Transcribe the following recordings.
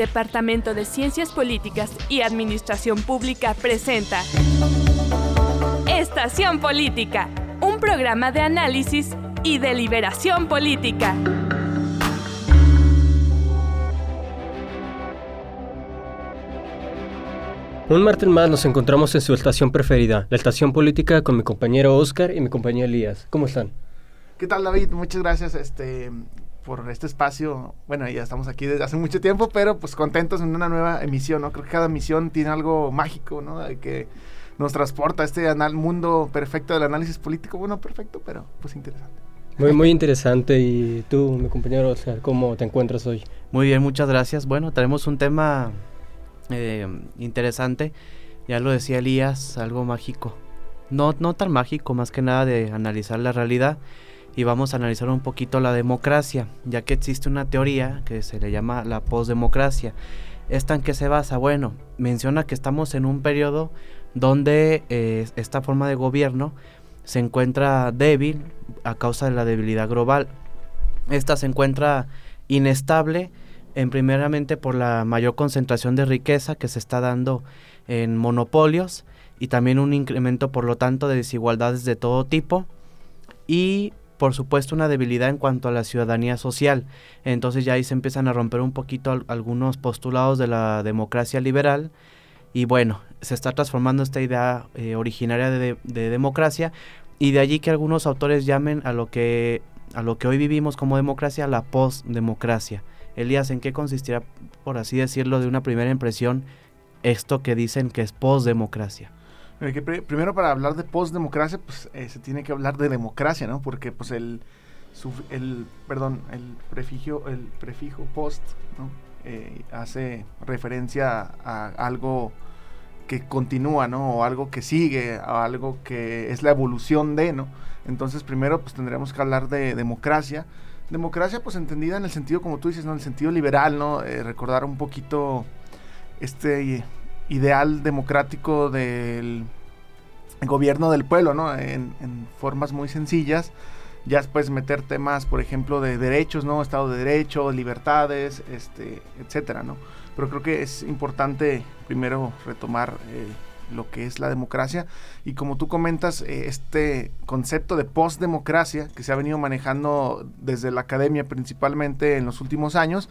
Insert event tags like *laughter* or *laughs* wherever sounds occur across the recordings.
Departamento de Ciencias Políticas y Administración Pública presenta Estación Política, un programa de análisis y deliberación política. Un martes más nos encontramos en su estación preferida, la estación política con mi compañero Oscar y mi compañero Elías. ¿Cómo están? ¿Qué tal David? Muchas gracias este, por este espacio. Bueno, ya estamos aquí desde hace mucho tiempo, pero pues contentos en una nueva emisión, ¿no? Creo que cada emisión tiene algo mágico, ¿no? Que nos transporta a este mundo perfecto del análisis político. Bueno, perfecto, pero pues interesante. Muy, muy interesante. ¿Y tú, mi compañero Oscar, cómo te encuentras hoy? Muy bien, muchas gracias. Bueno, tenemos un tema eh, interesante. Ya lo decía Elías, algo mágico. No, no tan mágico, más que nada de analizar la realidad. Y vamos a analizar un poquito la democracia, ya que existe una teoría que se le llama la postdemocracia. ¿Esta en qué se basa? Bueno, menciona que estamos en un periodo donde eh, esta forma de gobierno se encuentra débil a causa de la debilidad global. Esta se encuentra inestable en primeramente por la mayor concentración de riqueza que se está dando en monopolios y también un incremento por lo tanto de desigualdades de todo tipo y por supuesto una debilidad en cuanto a la ciudadanía social. Entonces ya ahí se empiezan a romper un poquito algunos postulados de la democracia liberal y bueno, se está transformando esta idea eh, originaria de, de, democracia y de allí que algunos autores llamen a lo que a lo que hoy vivimos como democracia la postdemocracia. Elías, ¿en qué consistirá, por así decirlo, de una primera impresión, esto que dicen que es postdemocracia? Primero para hablar de postdemocracia, pues eh, se tiene que hablar de democracia, ¿no? Porque pues el, el perdón, el prefijo, el prefijo post, ¿no? Eh, hace referencia a algo que continúa, ¿no? O algo que sigue, o algo que es la evolución de, ¿no? Entonces primero pues tendríamos que hablar de democracia democracia pues entendida en el sentido como tú dices, ¿no? En el sentido liberal, ¿no? Eh, recordar un poquito este ideal democrático del gobierno del pueblo, ¿no? En, formas muy sencillas. Ya después meter temas, por ejemplo, de derechos, ¿no? Estado de Derecho, libertades, este, etcétera, ¿no? Pero creo que es importante primero retomar eh, lo que es la democracia. Y como tú comentas, eh, este concepto de postdemocracia que se ha venido manejando desde la academia principalmente en los últimos años,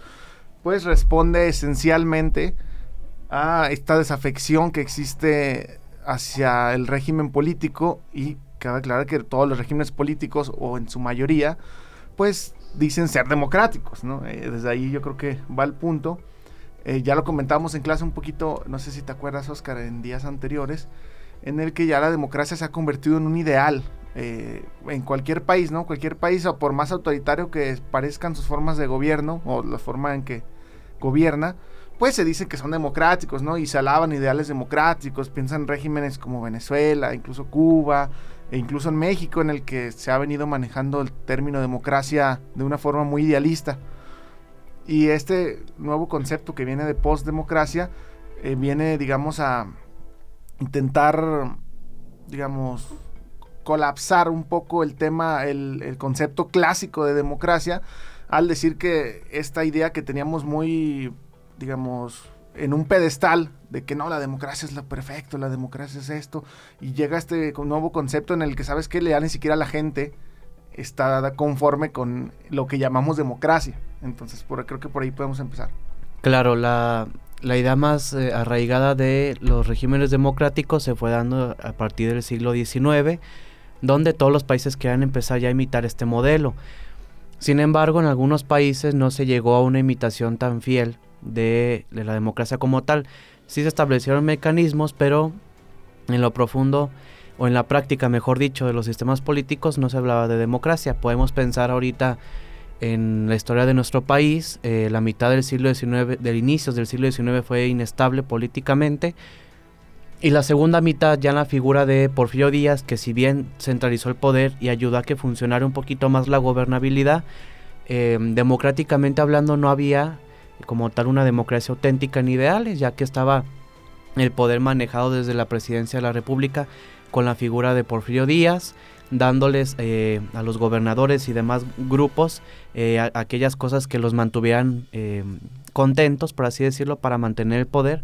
pues responde esencialmente a esta desafección que existe hacia el régimen político y cabe aclarar que todos los regímenes políticos o en su mayoría pues dicen ser democráticos, ¿no? Eh, desde ahí yo creo que va el punto eh, ya lo comentamos en clase un poquito, no sé si te acuerdas, Oscar, en días anteriores, en el que ya la democracia se ha convertido en un ideal eh, en cualquier país, ¿no? Cualquier país, o por más autoritario que parezcan sus formas de gobierno o la forma en que gobierna, pues se dice que son democráticos, ¿no? Y se alaban ideales democráticos, piensan regímenes como Venezuela, incluso Cuba, e incluso en México, en el que se ha venido manejando el término democracia de una forma muy idealista. Y este nuevo concepto que viene de postdemocracia eh, viene, digamos, a intentar, digamos, colapsar un poco el tema, el, el, concepto clásico de democracia, al decir que esta idea que teníamos muy, digamos, en un pedestal de que no, la democracia es lo perfecto, la democracia es esto, y llega este nuevo concepto en el que sabes que ya ni siquiera la gente está conforme con lo que llamamos democracia. Entonces, por, creo que por ahí podemos empezar. Claro, la, idea más eh, arraigada de los regímenes democráticos se fue dando a partir del siglo XIX, donde todos los países querían empezar ya a imitar este modelo. Sin embargo, en algunos países no se llegó a una imitación tan fiel de, la democracia como tal. Sí se establecieron mecanismos, pero en lo profundo o en la práctica, mejor dicho, de los sistemas políticos no se hablaba de democracia. Podemos pensar ahorita en la historia de nuestro país, eh, la mitad del siglo XIX, del inicio del siglo XIX fue inestable políticamente. Y la segunda mitad ya en la figura de Porfirio Díaz, que si bien centralizó el poder y ayudó a que funcionara un poquito más la gobernabilidad, eh, democráticamente hablando no había como tal una democracia auténtica ni ideales, ya que estaba el poder manejado desde la presidencia de la República con la figura de Porfirio Díaz, dándoles eh, a los gobernadores y demás grupos eh, aquellas cosas que los mantuvieran eh, descontentos, por así decirlo, para mantener el poder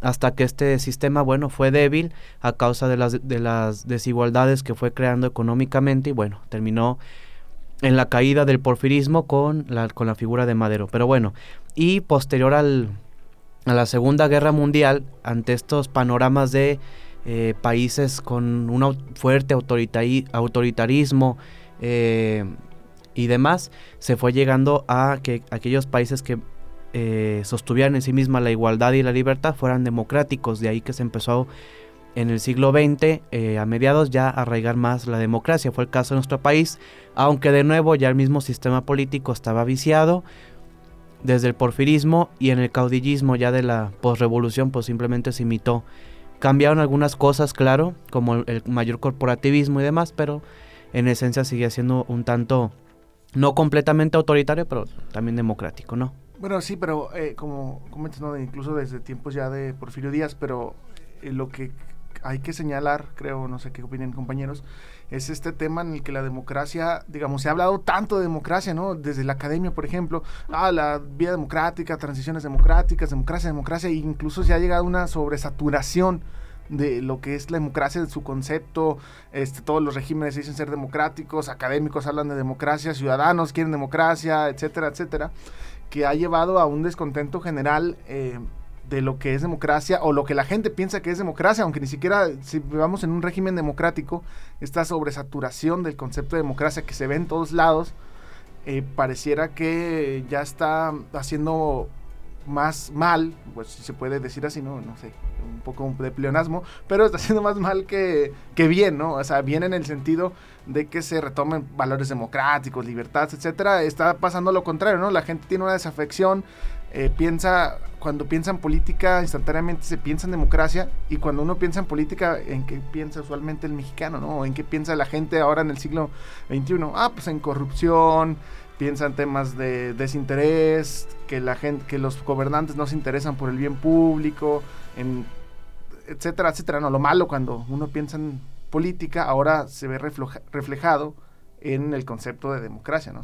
hasta que este sistema, bueno, fue débil a causa de las, de las desigualdades que fue creando económicamente y bueno, terminó en la caída del porfirismo con la, con la figura de Madero. Pero bueno, y posterior al, a la Segunda Guerra Mundial, ante estos panoramas de eh, países con un fuerte autoritarismo eh, y demás, se fue llegando a que aquellos países que eh, sostuvieran en sí misma la igualdad y la libertad fueran democráticos. De ahí que se empezó en el siglo XX, eh, a mediados, ya arraigar más la democracia. Fue el caso de nuestro país, aunque de nuevo ya el mismo sistema político estaba viciado desde el porfirismo y en el caudillismo ya de la posrevolución, pues simplemente se imitó. Cambiaron algunas cosas, claro, como el mayor corporativismo y demás, pero en esencia sigue siendo un tanto, no completamente autoritario, pero también democrático, ¿no? Bueno, sí, pero eh, como comentas, incluso desde tiempos ya de Porfirio Díaz, pero eh, lo que hay que señalar, creo, no sé qué opinan compañeros, es este tema en el que la democracia, digamos, se ha hablado tanto de democracia, ¿no? Desde la academia, por ejemplo, ah, la vía democrática, transiciones democráticas, democracia, democracia, e incluso se ha llegado a una sobresaturación de lo que es la democracia, de su concepto, este, todos los regímenes dicen ser democráticos, académicos hablan de democracia, ciudadanos quieren democracia, etcétera, etcétera que ha llevado a un descontento general eh, de lo que es democracia o lo que la gente piensa que es democracia, aunque ni siquiera si vivamos en un régimen democrático, esta sobresaturación del concepto de democracia que se ve en todos lados, eh, pareciera que ya está haciendo más mal, pues si se puede decir así, no, no sé, un poco de pleonasmo, pero está haciendo más mal que, que bien, ¿no? O sea, bien en el sentido de que se retomen valores democráticos, libertades, etcétera, está pasando lo contrario, ¿no? La gente tiene una desafección, eh, piensa, cuando piensa en política, instantáneamente se piensa en democracia, y cuando uno piensa en política, ¿en qué piensa usualmente el mexicano, ¿no? ¿En qué piensa la gente ahora en el siglo XXI? Ah, pues en corrupción, piensa en temas de desinterés, que la gente, que los gobernantes no se interesan por el bien público, en etcétera, etcétera. No, lo malo cuando uno piensa en política ahora se ve reflejado en el concepto de democracia, ¿no?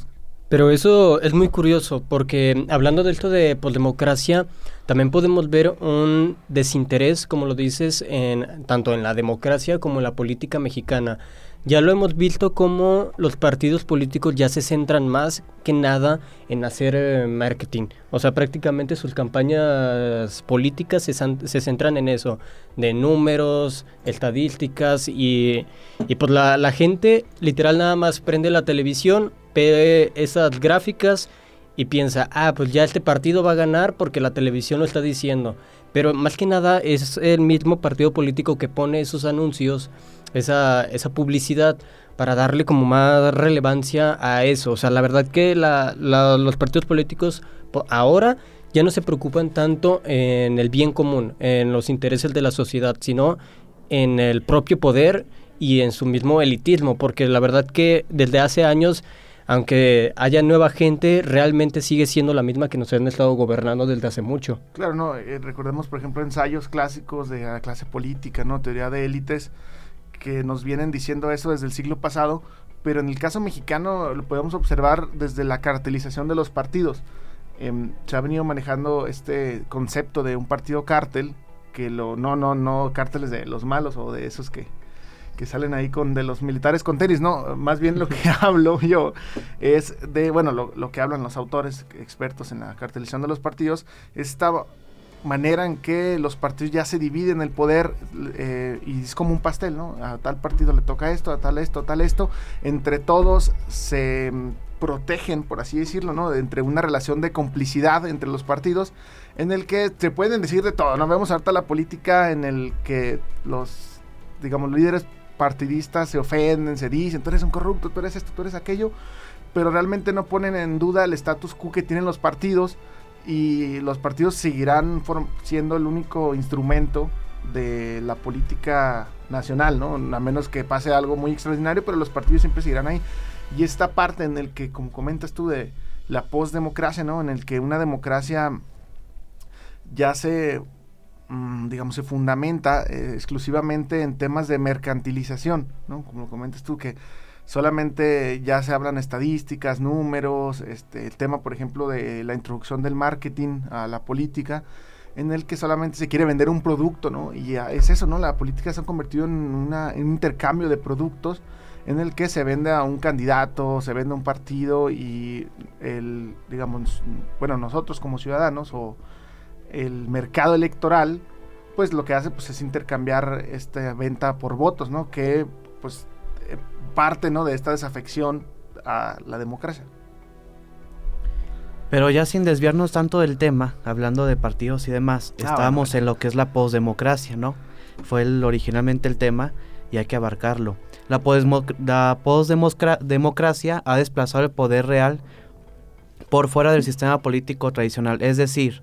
Pero eso es muy curioso porque hablando de esto de democracia, también podemos ver un desinterés, como lo dices, en tanto en la democracia como en la política mexicana. Ya lo hemos visto como los partidos políticos ya se centran más que nada en hacer eh, marketing. O sea, prácticamente sus campañas políticas se, se, centran en eso, de números, estadísticas y, y pues la, la gente literal nada más prende la televisión, ve esas gráficas y piensa, ah, pues ya este partido va a ganar porque la televisión lo está diciendo. Pero más que nada es el mismo partido político que pone esos anuncios esa, esa publicidad para darle como más relevancia a eso. O sea, la verdad que los partidos políticos ahora ya no se preocupan tanto en el bien común, en los intereses de la sociedad, sino en el propio poder y en su mismo elitismo, porque la verdad que desde hace años, aunque haya nueva gente, realmente sigue siendo la misma que nos han estado gobernando desde hace mucho. Claro, no, eh, recordemos por ejemplo ensayos clásicos de la clase política, ¿no? Teoría de élites, que nos vienen diciendo eso desde el siglo pasado, pero en el caso mexicano lo podemos observar desde la cartelización de los partidos. Em, se ha venido manejando este concepto de un partido cártel, que lo, no, no, no cárteles de los malos o de esos que, que salen ahí con de los militares con tenis, no, más bien lo que *laughs* hablo yo es de, bueno, lo, lo, que hablan los autores expertos en la cartelización de los partidos, esta manera en que los partidos ya se dividen el poder eh, y es como un pastel, ¿no? A tal partido le toca esto, a tal esto, a tal esto. Entre todos se protegen, por así decirlo, ¿no? Entre una relación de complicidad entre los partidos en el que se pueden decir de todo, ¿no? Vemos harta la política en el que los, digamos, líderes partidistas se ofenden, se dicen, tú eres un corrupto, tú eres esto, tú eres aquello, pero realmente no ponen en duda el status quo que tienen los partidos y los partidos seguirán siendo el único instrumento de la política nacional, ¿no? A menos que pase algo muy extraordinario, pero los partidos siempre seguirán ahí. Y esta parte en el que, como comentas tú, de la postdemocracia, ¿no? En el que una democracia ya se, digamos, se fundamenta eh, exclusivamente en temas de mercantilización, ¿no? Como comentas tú, que solamente ya se hablan estadísticas, números, este, el tema, por ejemplo, de la introducción del marketing a la política, en el que solamente se quiere vender un producto, ¿no? Y es eso, ¿no? La política se ha convertido en, una, en un intercambio de productos en el que se vende a un candidato, se vende a un partido y el, digamos, bueno, nosotros como ciudadanos o el mercado electoral, pues lo que hace pues es intercambiar esta venta por votos, ¿no? Que pues eh, parte, ¿no? De esta desafección a la democracia. Pero ya sin desviarnos tanto del tema, hablando de partidos y demás, ah, estábamos en lo que es la posdemocracia, ¿no? Fue el, originalmente el tema y hay que abarcarlo. La, posdemocracia ha desplazado el poder real por fuera del sistema político tradicional, es decir,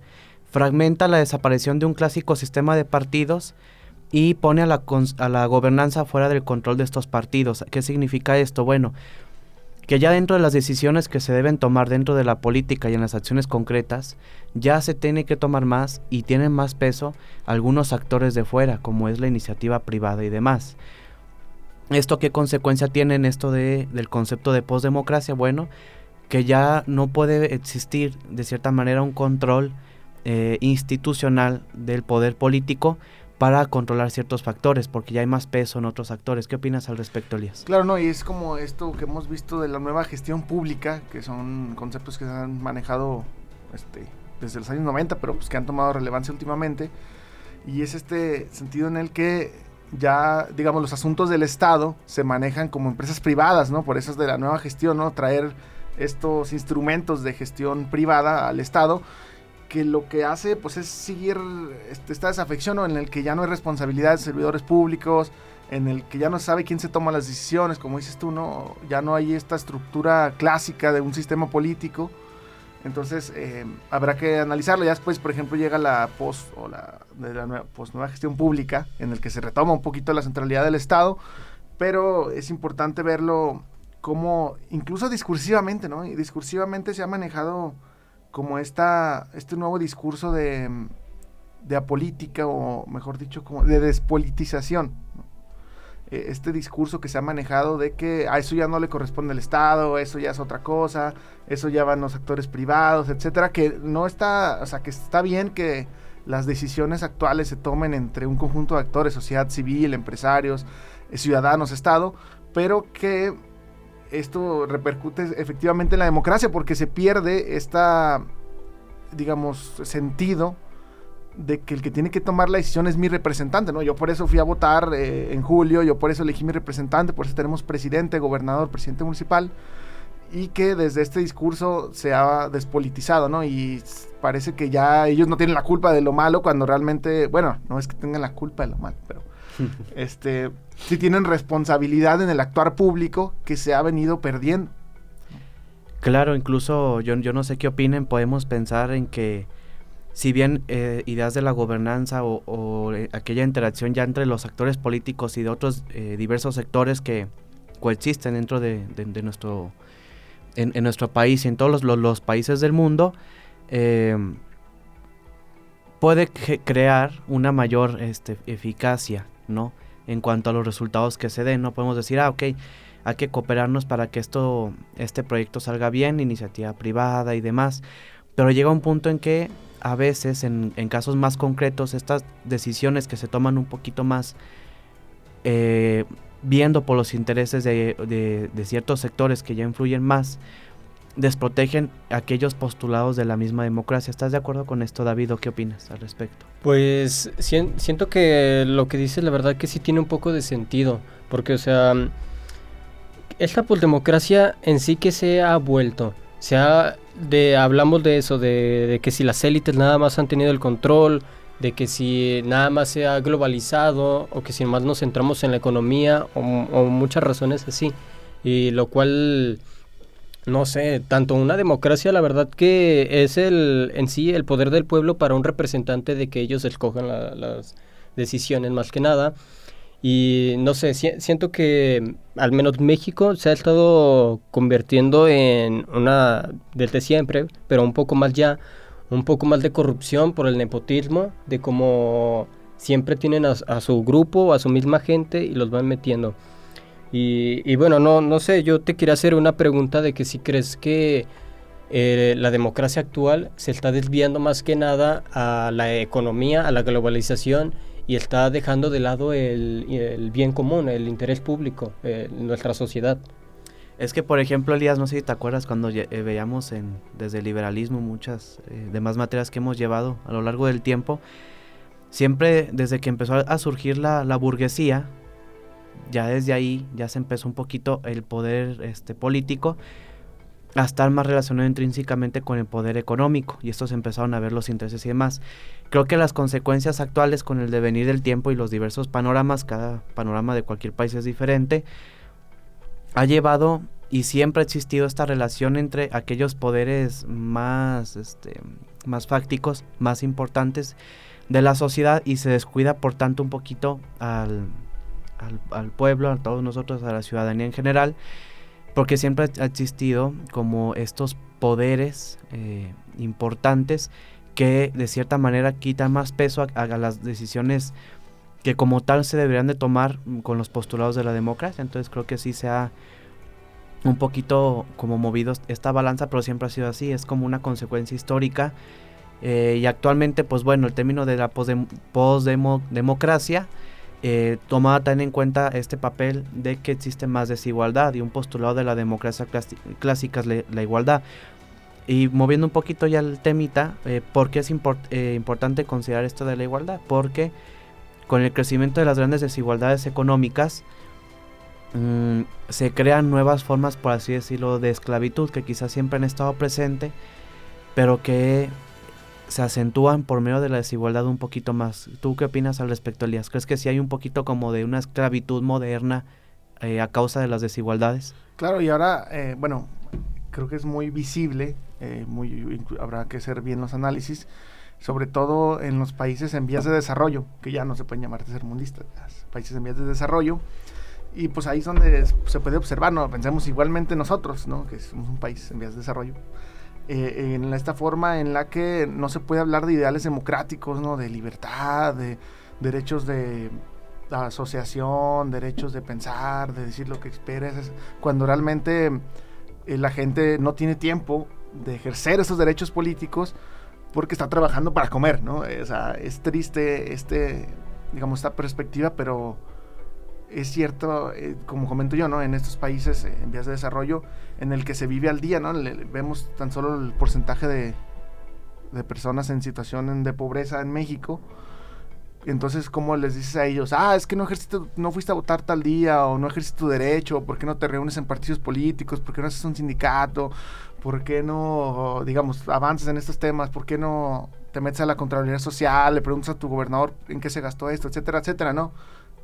fragmenta la desaparición de un clásico sistema de partidos y pone a la, a la gobernanza fuera del control de estos partidos. ¿Qué significa esto? Bueno, que ya dentro de las decisiones que se deben tomar dentro de la política y en las acciones concretas, ya se tiene que tomar más y tienen más peso algunos actores de fuera, como es la iniciativa privada y demás. ¿Esto qué consecuencia tiene en esto de, del concepto de postdemocracia? Bueno, que ya no puede existir de cierta manera un control eh, institucional del poder político para controlar ciertos factores, porque ya hay más peso en otros actores. ¿Qué opinas al respecto, Elías? Claro, no, y es como esto que hemos visto de la nueva gestión pública, que son conceptos que se han manejado este, desde los años 90, pero pues que han tomado relevancia últimamente, y es este sentido en el que ya, digamos, los asuntos del Estado se manejan como empresas privadas, ¿no? Por eso es de la nueva gestión, ¿no? Traer estos instrumentos de gestión privada al Estado, que lo que hace, pues, es seguir esta desafección, ¿no? En el que ya no hay responsabilidad de servidores públicos, en el que ya no sabe quién se toma las decisiones, como dices tú, ¿no? Ya no hay esta estructura clásica de un sistema político entonces, eh, habrá que analizarlo. Ya después, por ejemplo, llega la post o la, de la nueva, post nueva gestión pública, en el que se retoma un poquito la centralidad del Estado, pero es importante verlo como, incluso discursivamente, ¿no? Y discursivamente se ha manejado como esta, este nuevo discurso de, de apolítica, o mejor dicho, como de despolitización. Eh, este discurso que se ha manejado de que a eso ya no le corresponde al Estado, eso ya es otra cosa, eso ya van los actores privados, etcétera, que no está, o sea, que está bien que las decisiones actuales se tomen entre un conjunto de actores, sociedad civil, empresarios, eh, ciudadanos, Estado, pero que esto repercute efectivamente en la democracia porque se pierde esta, digamos, sentido de que el que tiene que tomar la decisión es mi representante, ¿no? Yo por eso fui a votar eh, en julio, yo por eso elegí mi representante, por eso tenemos presidente, gobernador, presidente municipal, y que desde este discurso se ha despolitizado, ¿no? Y parece que ya ellos no tienen la culpa de lo malo cuando realmente, bueno, no es que tengan la culpa de lo malo, pero *laughs* este sí tienen responsabilidad en el actuar público que se ha venido perdiendo. Claro, incluso yo, yo no sé qué opinen, podemos pensar en que si bien eh, ideas de la gobernanza o, eh, aquella interacción ya entre los actores políticos y de otros eh, diversos sectores que coexisten dentro de, nuestro en, nuestro país y en todos los, países del mundo puede crear una mayor este, eficacia no en cuanto a los resultados que se den no podemos decir ah ok hay que cooperarnos para que esto este proyecto salga bien iniciativa privada y demás pero llega un punto en que a veces, en, casos más concretos, estas decisiones que se toman un poquito más eh, viendo por los intereses de, ciertos sectores que ya influyen más, desprotegen aquellos postulados de la misma democracia. ¿Estás de acuerdo con esto, David? ¿O qué opinas al respecto? Pues siento que lo que dices, la verdad que sí tiene un poco de sentido, porque, o sea, esta democracia en sí que se ha vuelto, se ha de, hablamos de eso, de, que si las élites nada más han tenido el control, de que si nada más se ha globalizado o que si más nos centramos en la economía o, muchas razones así. Y lo cual, no sé, tanto una democracia, la verdad que es el en sí el poder del pueblo para un representante de que ellos escojan las decisiones más que nada. Y no sé, siento que al menos México se ha estado convirtiendo en una, desde siempre, pero un poco más ya, un poco más de corrupción por el nepotismo, de cómo siempre tienen a, su grupo, a su misma gente y los van metiendo. Y, bueno, no, no sé, yo te quería hacer una pregunta de que si crees que eh, la democracia actual se está desviando más que nada a la economía, a la globalización y está dejando de lado el, bien común, el interés público eh, nuestra sociedad. Es que, por ejemplo, Elías, no sé si te acuerdas cuando eh, veíamos en, desde el liberalismo muchas demás materias que hemos llevado a lo largo del tiempo, siempre desde que empezó a surgir la burguesía, ya desde ahí ya se empezó un poquito el poder este, político a estar más relacionado intrínsecamente con el poder económico y estos empezaron a ver los intereses y demás. Creo que las consecuencias actuales con el devenir del tiempo y los diversos panoramas, cada panorama de cualquier país es diferente, ha llevado y siempre ha existido esta relación entre aquellos poderes más, este, más fácticos, más importantes de la sociedad y se descuida por tanto un poquito al, al, pueblo, a todos nosotros, a la ciudadanía en general, porque siempre ha existido como estos poderes eh, importantes que de cierta manera quitan más peso a, las decisiones que como tal se deberían de tomar con los postulados de la democracia. Entonces creo que sí se ha un poquito como movido esta balanza, pero siempre ha sido así, es como una consecuencia histórica. Eh, y actualmente, pues bueno, el término de la postdemocracia eh, tomaba también en cuenta este papel de que existe más desigualdad y un postulado de la democracia clásica es la, igualdad. Y moviendo un poquito ya el temita, eh, ¿por qué es eh, importante considerar esto de la igualdad? Porque con el crecimiento de las grandes desigualdades económicas, mm, se crean nuevas formas, por así decirlo, de esclavitud que quizás siempre han estado presentes, pero que se acentúan por medio de la desigualdad un poquito más. ¿Tú qué opinas al respecto, Elías? ¿Crees que sí hay un poquito como de una esclavitud moderna eh, a causa de las desigualdades? Claro, y ahora, eh, bueno, creo que es muy visible, eh, muy, habrá que hacer bien los análisis, sobre todo en los países en vías de desarrollo, que ya no se pueden llamar tercermundistas, países en vías de desarrollo, y pues ahí es donde se puede observar, ¿no? Pensemos igualmente nosotros, ¿no? Que somos un país en vías de desarrollo eh, en esta forma en la que no se puede hablar de ideales democráticos, ¿no? De libertad, de derechos de asociación, derechos de pensar, de decir lo que esperes, cuando realmente eh, la gente no tiene tiempo de ejercer esos derechos políticos porque está trabajando para comer, ¿no? O sea, es triste este, digamos, esta perspectiva, pero es cierto, eh, como comento yo, ¿no? En estos países eh, en vías de desarrollo, en el que se vive al día, ¿no? vemos tan solo el porcentaje de, de personas en situación de pobreza en México. Entonces, ¿cómo les dices a ellos? Ah, es que no ejerciste, no fuiste a votar tal día, o no ejerciste tu derecho, ¿por qué no te reúnes en partidos políticos? ¿Por qué no haces un sindicato? ¿Por qué no, digamos, avances en estos temas? ¿Por qué no te metes a la Contraloría Social, le preguntas a tu gobernador en qué se gastó esto, etcétera, etcétera, ¿no?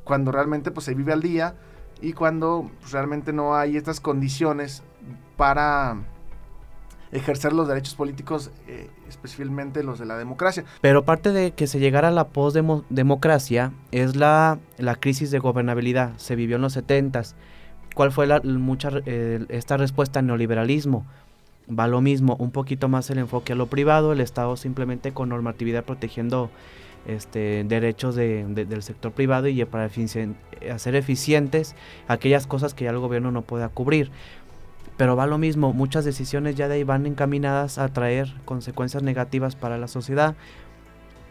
Cuando realmente pues se vive al día y cuando realmente no hay estas condiciones para ejercer los derechos políticos, eh, especialmente los de la democracia. Pero parte de que se llegara a la postdemocracia es la, la crisis de gobernabilidad. Se vivió en los 70 ¿Cuál fue la, mucha, eh, esta respuesta al neoliberalismo? Va lo mismo, un poquito más el enfoque a lo privado, el Estado simplemente con normatividad protegiendo este, derechos del sector privado y para hacer eficientes aquellas cosas que ya el gobierno no pueda cubrir. Pero va lo mismo, muchas decisiones ya de ahí van encaminadas a traer consecuencias negativas para la sociedad,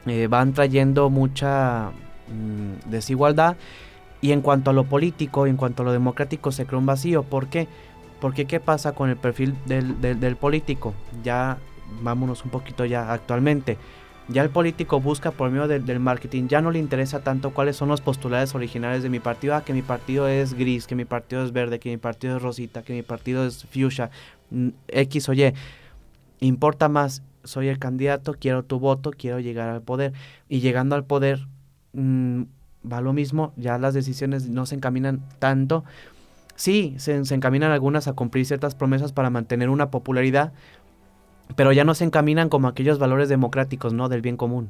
eh, van trayendo mucha mm, desigualdad y en cuanto a lo político, en cuanto a lo democrático, se crea un vacío. ¿Por qué? Porque ¿qué pasa con el perfil del, del político? Ya vámonos un poquito ya actualmente. Ya el político busca por medio del marketing, ya no le interesa tanto cuáles son los postulados originales de mi partido, ah, que mi partido es gris, que mi partido es verde, que mi partido es rosita, que mi partido es fuchsia, mm, X o Y. Importa más, soy el candidato, quiero tu voto, quiero llegar al poder. Y llegando al poder, mm, va lo mismo, ya las decisiones no se encaminan tanto. Sí, se, se encaminan algunas a cumplir ciertas promesas para mantener una popularidad, pero ya no se encaminan como aquellos valores democráticos, ¿no? Del bien común.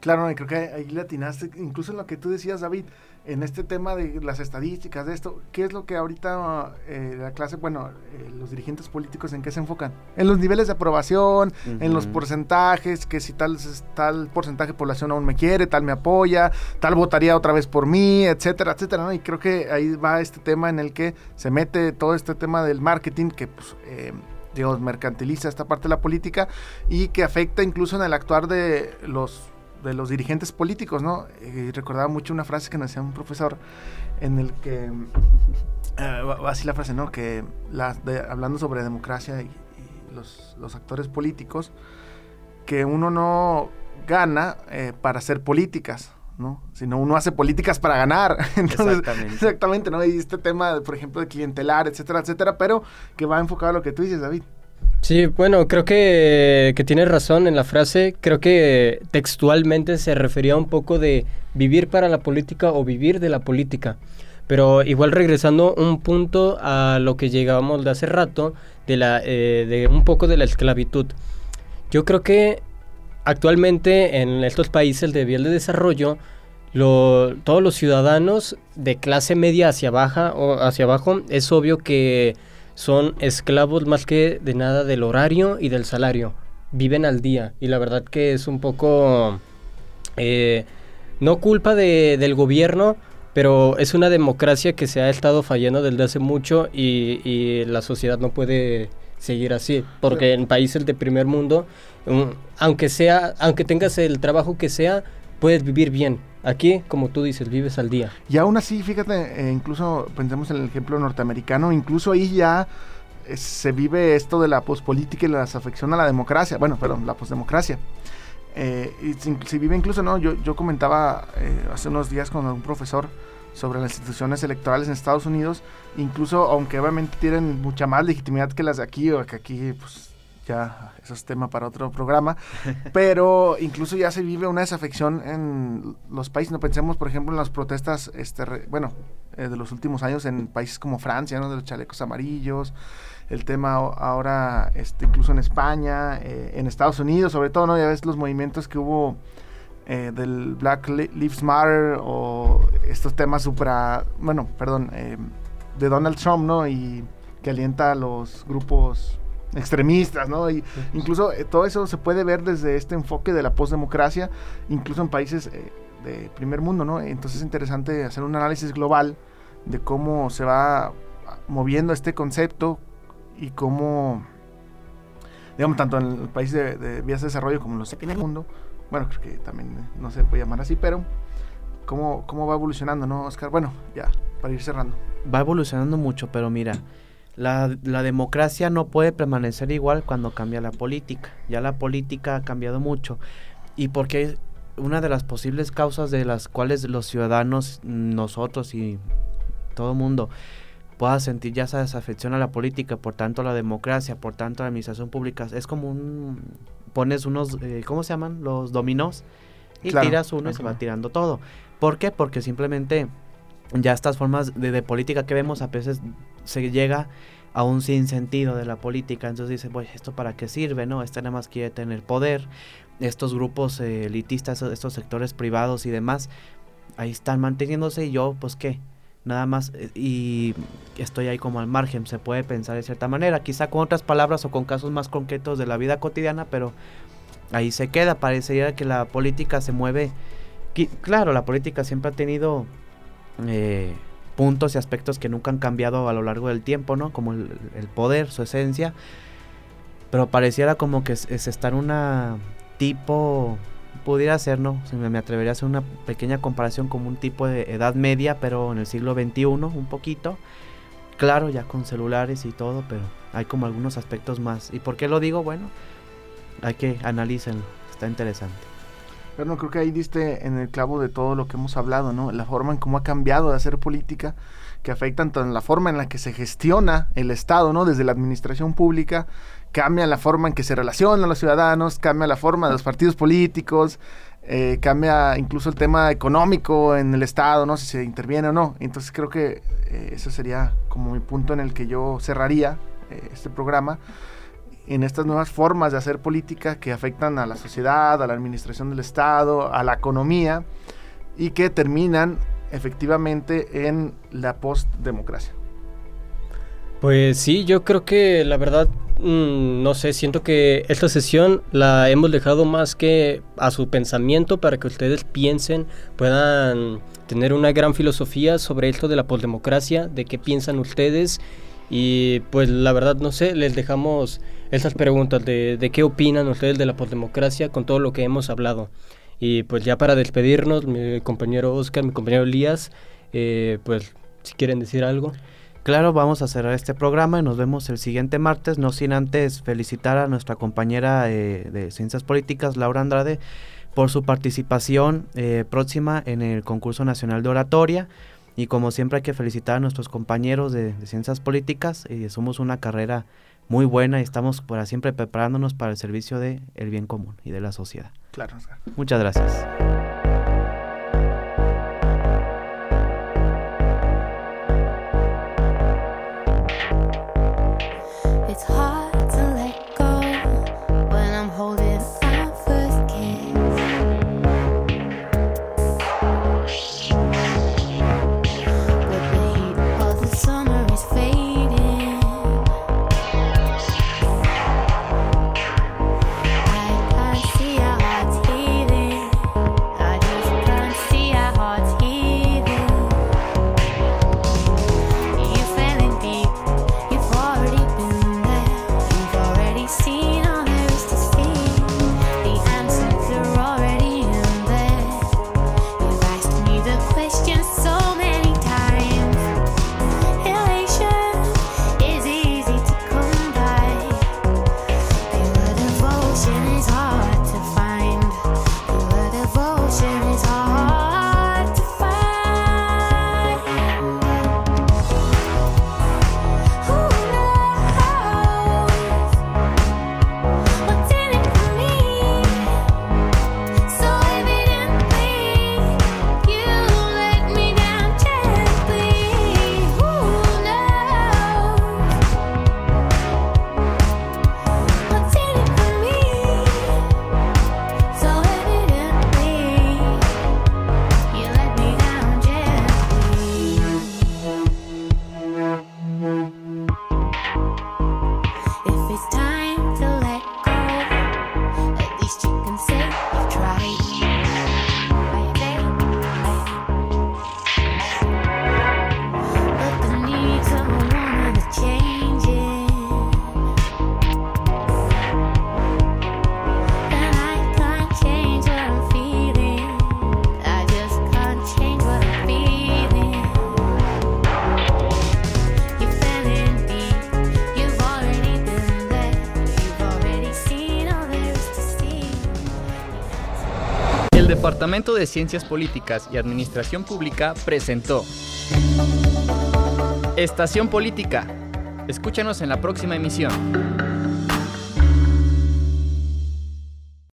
Claro, creo que ahí le atinaste, incluso en lo que tú decías, David, en este tema de las estadísticas, de esto, ¿qué es lo que ahorita eh, la clase, bueno, eh, los dirigentes políticos en qué se enfocan? En los niveles de aprobación, en los porcentajes, que si tal, tal porcentaje de población aún me quiere, tal me apoya, tal votaría otra vez por mí, etcétera, etcétera, ¿no? Y creo que ahí va este tema en el que se mete todo este tema del marketing, que pues... Eh, digamos, mercantiliza esta parte de la política y que afecta incluso en el actuar de los de los dirigentes políticos, ¿no? Y recordaba mucho una frase que nos decía un profesor en el que, *laughs* eh, así la frase, ¿no? Que hablando sobre democracia y, los, los, actores políticos, que uno no gana eh, para hacer políticas, ¿no? Sino uno hace políticas para ganar. *laughs* exactamente. Exactamente, ¿no? Y este tema, por ejemplo, de clientelar, etcétera, etcétera, pero que va enfocado a lo que tú dices, David. Sí, bueno, creo que, que tienes razón en la frase. Creo que textualmente se refería un poco de vivir para la política o vivir de la política. Pero igual regresando un punto a lo que llegábamos de hace rato, de, la, eh, de un poco de la esclavitud. Yo creo que actualmente en estos países de vías de desarrollo, lo, todos los ciudadanos de clase media hacia baja o hacia abajo, es obvio que son esclavos más que de nada del horario y del salario. Viven al día y la verdad que es un poco... Eh, no culpa de, del gobierno, pero es una democracia que se ha estado fallando desde hace mucho y, la sociedad no puede seguir así, porque en países de primer mundo, aunque sea, aunque tengas el trabajo que sea, puedes vivir bien. Aquí, como tú dices, vives al día. Y aún así, fíjate, eh, incluso pensemos en el ejemplo norteamericano, incluso ahí ya eh, se vive esto de la pospolítica y la desafección a la democracia. Bueno, perdón, la posdemocracia. Eh, y se, vive incluso, ¿no? Yo, yo comentaba hace unos días con un profesor sobre las instituciones electorales en Estados Unidos, incluso aunque obviamente tienen mucha más legitimidad que las de aquí, o que aquí pues ya eso es tema para otro programa, *laughs* pero incluso ya se vive una desafección en los países, no pensemos por ejemplo en las protestas, este, bueno, eh, de los últimos años en países como Francia, ¿no? de los chalecos amarillos, el tema ahora este, incluso en España, eh, en Estados Unidos sobre todo, ¿no? ya ves los movimientos que hubo eh, del Black Lives Matter o estos temas supra, bueno, perdón, de Donald Trump, ¿no? Y que alienta a los grupos extremistas, ¿no? Y incluso eh, todo eso se puede ver desde este enfoque de la postdemocracia, incluso en países eh, de primer mundo, ¿no? Entonces es interesante hacer un análisis global de cómo se va moviendo este concepto y cómo, digamos, tanto en el país de, vías de desarrollo como en los de primer mundo, bueno, creo que también no se puede llamar así, pero cómo, cómo va evolucionando, ¿no, Oscar? Bueno, ya, para ir cerrando. Va evolucionando mucho, pero mira, la, democracia no puede permanecer igual cuando cambia la política. Ya la política ha cambiado mucho. Y porque una de las posibles causas de las cuales los ciudadanos, nosotros y todo mundo pueda sentir ya esa desafección a la política, por tanto la democracia, por tanto la administración pública, es como un... pones unos, eh, ¿cómo se llaman? Los dominós y tiras uno y se va tirando todo. ¿Por qué? Porque simplemente ya estas formas de, de política que vemos a veces se llega a un sinsentido de la política. Entonces dice, pues, ¿esto para qué sirve? No, este nada más quiere tener poder. Estos grupos eh, elitistas, estos sectores privados y demás, ahí están manteniéndose y yo, pues, ¿qué? Nada más, eh, y estoy ahí como al margen, se puede pensar de cierta manera, quizá con otras palabras o con casos más concretos de la vida cotidiana, pero ahí se queda, parecería que la política se mueve. Claro, la política siempre ha tenido eh, puntos y aspectos que nunca han cambiado a lo largo del tiempo, ¿no? Como el, poder, su esencia. Pero pareciera como que es, estar una tipo, pudiera ser, ¿no? me, atrevería a hacer una pequeña comparación como un tipo de edad media, pero en el siglo XXI, un poquito. Claro, ya con celulares y todo, pero hay como algunos aspectos más. ¿Y por qué lo digo? Bueno, hay que analícenlo, está interesante. Pero no creo que ahí diste en el clavo de todo lo que hemos hablado, ¿no? La forma en cómo ha cambiado de hacer política, que afecta tanto en la forma en la que se gestiona el Estado, ¿no? Desde la administración pública, cambia la forma en que se relacionan los ciudadanos, cambia la forma de los partidos políticos, eh, cambia incluso el tema económico en el Estado, ¿no? Si se interviene o no. Entonces creo que eh, eso sería como mi punto en el que yo cerraría eh, este programa en estas nuevas formas de hacer política que afectan a la sociedad, a la administración del Estado, a la economía y que terminan efectivamente en la postdemocracia. Pues sí, yo creo que la verdad, mm, no sé, siento que esta sesión la hemos dejado más que a su pensamiento para que ustedes piensen, puedan tener una gran filosofía sobre esto de la postdemocracia, de qué piensan ustedes y pues la verdad no sé, les dejamos esas preguntas de, de qué opinan ustedes de la postdemocracia con todo lo que hemos hablado. Y pues ya para despedirnos, mi compañero Oscar, mi compañero Elías, eh, pues si quieren decir algo. Claro, vamos a cerrar este programa y nos vemos el siguiente martes, no sin antes felicitar a nuestra compañera eh, de Ciencias Políticas, Laura Andrade, por su participación eh, próxima en el concurso nacional de oratoria. Y como siempre hay que felicitar a nuestros compañeros de, Ciencias Políticas. y somos una carrera muy buena y estamos para siempre preparándonos para el servicio del el bien común y de la sociedad. Claro, Muchas gracias. Departamento de Ciencias Políticas y Administración Pública presentó Estación Política. Escúchanos en la próxima emisión.